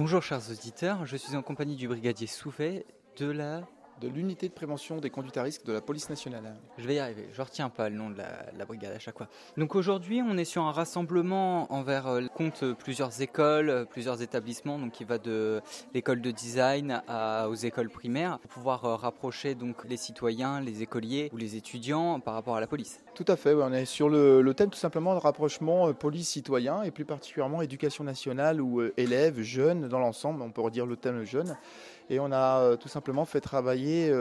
Bonjour chers auditeurs, je suis en compagnie du brigadier Souffet de la de l'unité de prévention des conduites à risque de la police nationale. Je vais y arriver, je retiens pas le nom de la, brigade à chaque fois. Donc aujourd'hui, on est sur un rassemblement envers euh, compte plusieurs écoles, euh, plusieurs établissements, donc qui va de l'école de design aux écoles primaires, pour pouvoir euh, rapprocher donc les citoyens, les écoliers ou les étudiants par rapport à la police. Tout à fait, on est sur le, thème tout simplement de rapprochement police-citoyen et plus particulièrement éducation nationale ou élèves, jeunes dans l'ensemble, on peut redire le thème jeune. Et on a tout simplement fait travailler,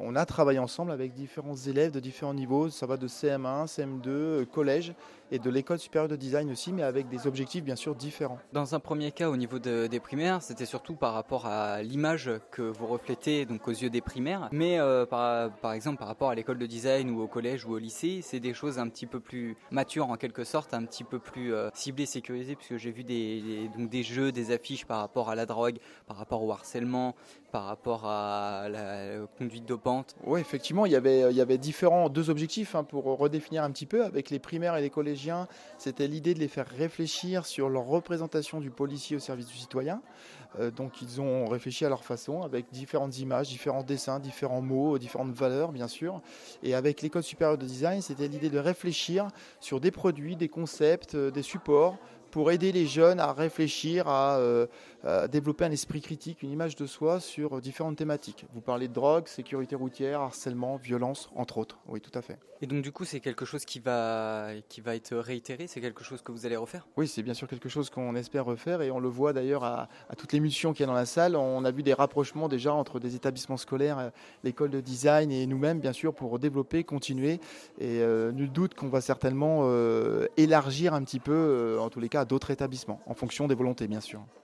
on a travaillé ensemble avec différents élèves de différents niveaux, ça va de CM1, CM2, collège et de l'école supérieure de design aussi, mais avec des objectifs bien sûr différents. Dans un premier cas, au niveau des primaires, c'était surtout par rapport à l'image que vous reflétez donc aux yeux des primaires, mais par, par, exemple par rapport à l'école de design ou au collège ou au lycée, c'est des choses un petit peu plus matures en quelque sorte, un petit peu plus ciblées, sécurisées, puisque j'ai vu des, donc des jeux, des affiches par rapport à la drogue, par rapport au harcèlement, par rapport à la conduite dopante. Oui, effectivement, il y avait, différents deux objectifs hein, pour redéfinir un petit peu avec les primaires et les collèges c'était l'idée de les faire réfléchir sur leur représentation du policier au service du citoyen. Euh, donc ils ont réfléchi à leur façon avec différentes images, différents dessins, différents mots, différentes valeurs bien sûr. Et avec l'école supérieure de design, c'était l'idée de réfléchir sur des produits, des concepts, euh, des supports pour aider les jeunes à réfléchir, euh, à, développer un esprit critique, une image de soi sur différentes thématiques. Vous parlez de drogue, sécurité routière, harcèlement, violence, entre autres. Oui, tout à fait. Et donc du coup, c'est quelque chose qui va, qui va être réitéré C'est quelque chose que vous allez refaire? Oui, c'est bien sûr quelque chose qu'on espère refaire et on le voit d'ailleurs à, toutes les missions qu'il y a dans la salle. On a vu des rapprochements déjà entre des établissements scolaires, euh, l'école de design et nous-mêmes, bien sûr, pour développer, continuer. Et euh, nul doute qu'on va certainement élargir un petit peu, en tous les cas, d'autres établissements, en fonction des volontés bien sûr.